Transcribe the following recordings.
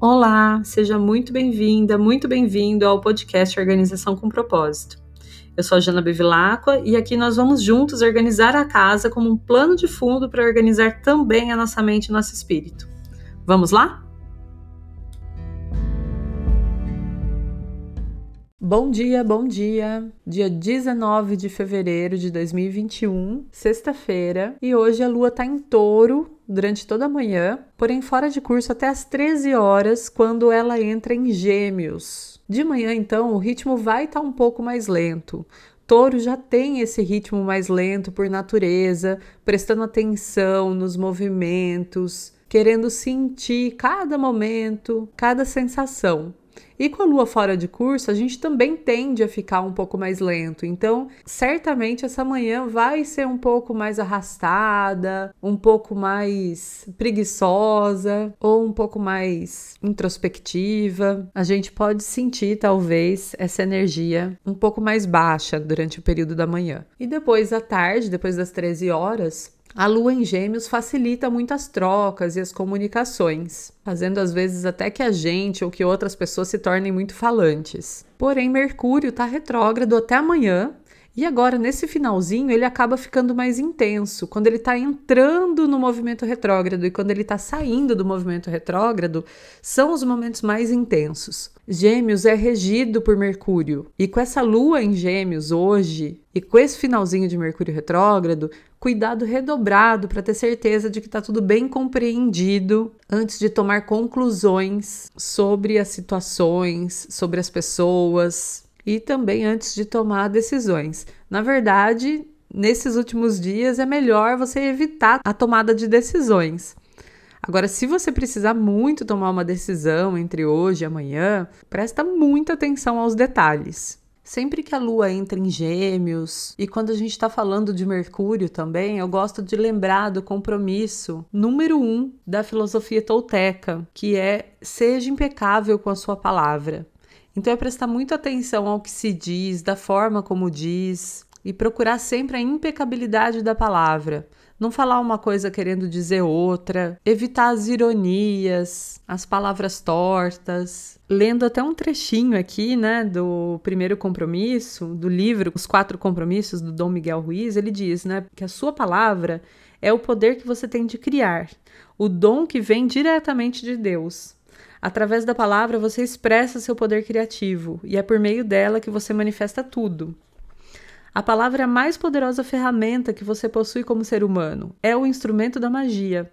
Olá, seja muito bem-vinda, muito bem-vindo ao podcast Organização com Propósito. Eu sou a Jana Bevilacqua e aqui nós vamos juntos organizar a casa como um plano de fundo para organizar também a nossa mente e nosso espírito. Vamos lá? Bom dia, bom dia. Dia 19 de fevereiro de 2021, sexta-feira, e hoje a lua está em touro durante toda a manhã, porém fora de curso até as 13 horas, quando ela entra em Gêmeos. De manhã, então, o ritmo vai estar tá um pouco mais lento. Touro já tem esse ritmo mais lento por natureza, prestando atenção nos movimentos, querendo sentir cada momento, cada sensação. E com a lua fora de curso, a gente também tende a ficar um pouco mais lento. Então, certamente essa manhã vai ser um pouco mais arrastada, um pouco mais preguiçosa ou um pouco mais introspectiva. A gente pode sentir talvez essa energia um pouco mais baixa durante o período da manhã. E depois à tarde, depois das 13 horas, a lua em Gêmeos facilita muito as trocas e as comunicações, fazendo às vezes até que a gente ou que outras pessoas se tornem muito falantes. Porém, Mercúrio está retrógrado até amanhã e agora, nesse finalzinho, ele acaba ficando mais intenso. Quando ele está entrando no movimento retrógrado e quando ele está saindo do movimento retrógrado, são os momentos mais intensos. Gêmeos é regido por Mercúrio. E com essa lua em Gêmeos hoje, e com esse finalzinho de Mercúrio retrógrado, cuidado redobrado para ter certeza de que está tudo bem compreendido antes de tomar conclusões sobre as situações, sobre as pessoas, e também antes de tomar decisões. Na verdade, nesses últimos dias é melhor você evitar a tomada de decisões. Agora, se você precisar muito tomar uma decisão entre hoje e amanhã, presta muita atenção aos detalhes. Sempre que a lua entra em gêmeos, e quando a gente está falando de Mercúrio também, eu gosto de lembrar do compromisso número um da filosofia tolteca, que é seja impecável com a sua palavra. Então é prestar muita atenção ao que se diz, da forma como diz e procurar sempre a impecabilidade da palavra. Não falar uma coisa querendo dizer outra, evitar as ironias, as palavras tortas. Lendo até um trechinho aqui, né, do primeiro compromisso, do livro Os Quatro Compromissos do Dom Miguel Ruiz, ele diz, né, que a sua palavra é o poder que você tem de criar, o dom que vem diretamente de Deus. Através da palavra você expressa seu poder criativo e é por meio dela que você manifesta tudo. A palavra é a mais poderosa ferramenta que você possui como ser humano. É o instrumento da magia.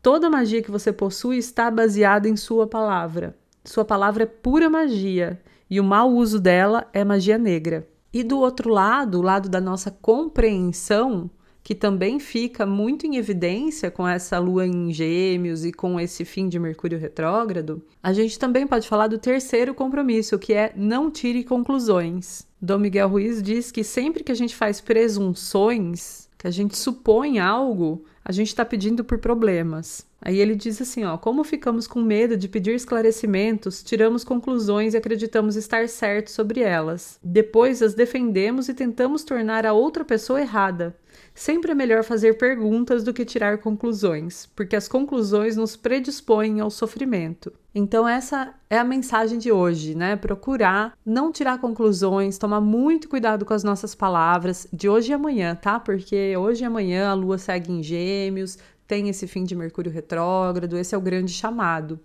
Toda magia que você possui está baseada em sua palavra. Sua palavra é pura magia e o mau uso dela é magia negra. E do outro lado, o lado da nossa compreensão, que também fica muito em evidência com essa lua em Gêmeos e com esse fim de Mercúrio retrógrado, a gente também pode falar do terceiro compromisso, que é não tire conclusões. Dom Miguel Ruiz diz que sempre que a gente faz presunções, que a gente supõe algo, a gente está pedindo por problemas. Aí ele diz assim, ó, como ficamos com medo de pedir esclarecimentos, tiramos conclusões e acreditamos estar certos sobre elas. Depois as defendemos e tentamos tornar a outra pessoa errada. Sempre é melhor fazer perguntas do que tirar conclusões, porque as conclusões nos predispõem ao sofrimento. Então essa é a mensagem de hoje, né? Procurar não tirar conclusões, tomar muito cuidado com as nossas palavras de hoje e amanhã, tá? Porque hoje e amanhã a lua segue em Gêmeos, tem esse fim de Mercúrio retrógrado, esse é o grande chamado.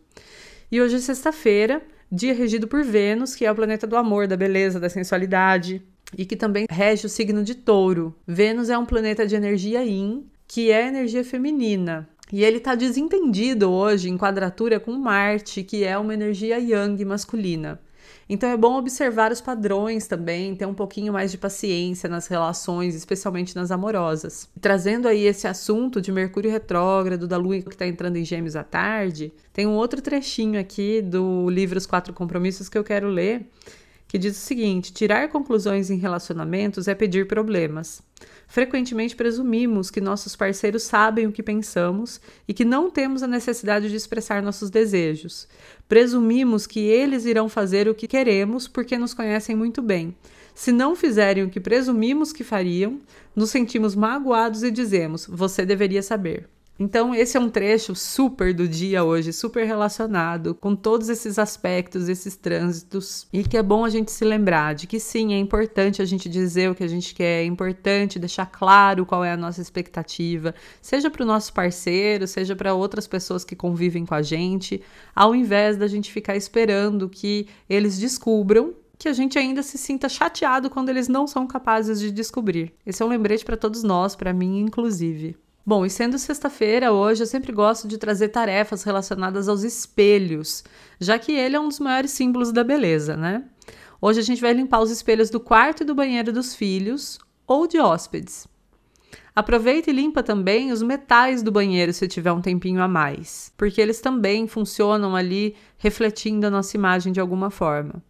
E hoje é sexta-feira, dia regido por Vênus, que é o planeta do amor, da beleza, da sensualidade, e que também rege o signo de Touro. Vênus é um planeta de energia Yin, que é energia feminina. E ele está desentendido hoje em quadratura com Marte, que é uma energia Yang masculina. Então é bom observar os padrões também, ter um pouquinho mais de paciência nas relações, especialmente nas amorosas. Trazendo aí esse assunto de Mercúrio retrógrado, da Lua que está entrando em Gêmeos à tarde, tem um outro trechinho aqui do livro Os Quatro Compromissos que eu quero ler, que diz o seguinte: tirar conclusões em relacionamentos é pedir problemas. Frequentemente presumimos que nossos parceiros sabem o que pensamos e que não temos a necessidade de expressar nossos desejos. Presumimos que eles irão fazer o que queremos porque nos conhecem muito bem. Se não fizerem o que presumimos que fariam, nos sentimos magoados e dizemos: você deveria saber. Então, esse é um trecho super do dia hoje, super relacionado com todos esses aspectos, esses trânsitos, e que é bom a gente se lembrar de que sim, é importante a gente dizer o que a gente quer, é importante deixar claro qual é a nossa expectativa, seja para o nosso parceiro, seja para outras pessoas que convivem com a gente, ao invés da gente ficar esperando que eles descubram que a gente ainda se sinta chateado quando eles não são capazes de descobrir. Esse é um lembrete para todos nós, para mim inclusive. Bom, e sendo sexta-feira hoje, eu sempre gosto de trazer tarefas relacionadas aos espelhos, já que ele é um dos maiores símbolos da beleza, né? Hoje a gente vai limpar os espelhos do quarto e do banheiro dos filhos ou de hóspedes. Aproveita e limpa também os metais do banheiro se tiver um tempinho a mais, porque eles também funcionam ali refletindo a nossa imagem de alguma forma.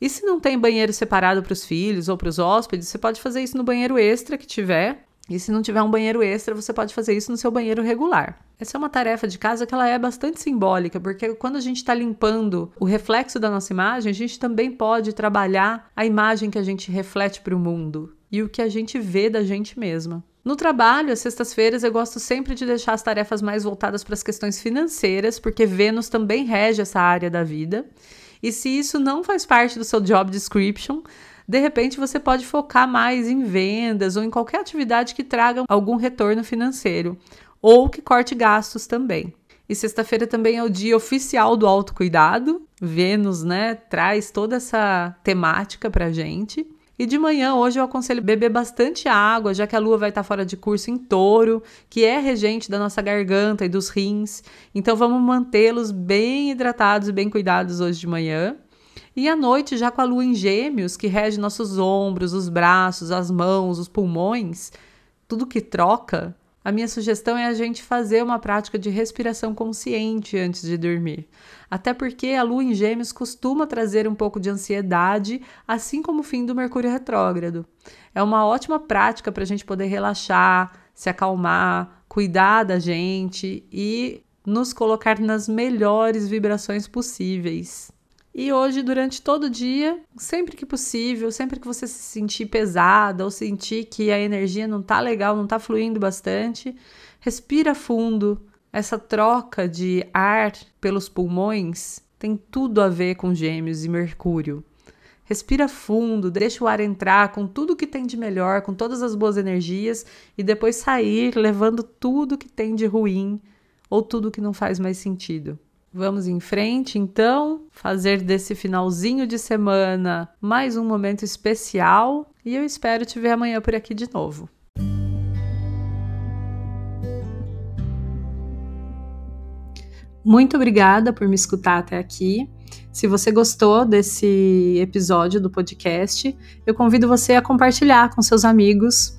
E se não tem banheiro separado para os filhos ou para os hóspedes, você pode fazer isso no banheiro extra que tiver e se não tiver um banheiro extra, você pode fazer isso no seu banheiro regular. Essa é uma tarefa de casa que ela é bastante simbólica, porque quando a gente está limpando o reflexo da nossa imagem, a gente também pode trabalhar a imagem que a gente reflete para o mundo e o que a gente vê da gente mesma. No trabalho, às sextas-feiras, eu gosto sempre de deixar as tarefas mais voltadas para as questões financeiras, porque Vênus também rege essa área da vida. E se isso não faz parte do seu job description, de repente você pode focar mais em vendas ou em qualquer atividade que traga algum retorno financeiro ou que corte gastos também. E sexta-feira também é o dia oficial do autocuidado. Vênus, né, traz toda essa temática pra gente. E de manhã, hoje, eu aconselho beber bastante água, já que a lua vai estar fora de curso em touro, que é regente da nossa garganta e dos rins. Então, vamos mantê-los bem hidratados e bem cuidados hoje de manhã. E à noite, já com a lua em gêmeos, que rege nossos ombros, os braços, as mãos, os pulmões, tudo que troca, a minha sugestão é a gente fazer uma prática de respiração consciente antes de dormir. Até porque a lua em gêmeos costuma trazer um pouco de ansiedade, assim como o fim do Mercúrio retrógrado. É uma ótima prática para a gente poder relaxar, se acalmar, cuidar da gente e nos colocar nas melhores vibrações possíveis. E hoje, durante todo o dia, sempre que possível, sempre que você se sentir pesada ou sentir que a energia não tá legal, não tá fluindo bastante, respira fundo. Essa troca de ar pelos pulmões tem tudo a ver com Gêmeos e Mercúrio. Respira fundo, deixa o ar entrar com tudo que tem de melhor, com todas as boas energias e depois sair levando tudo que tem de ruim ou tudo que não faz mais sentido. Vamos em frente, então, fazer desse finalzinho de semana mais um momento especial e eu espero te ver amanhã por aqui de novo. Muito obrigada por me escutar até aqui. Se você gostou desse episódio do podcast, eu convido você a compartilhar com seus amigos